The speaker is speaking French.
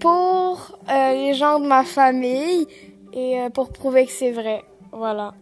pour euh, les gens de ma famille et euh, pour prouver que c'est vrai. Voilà.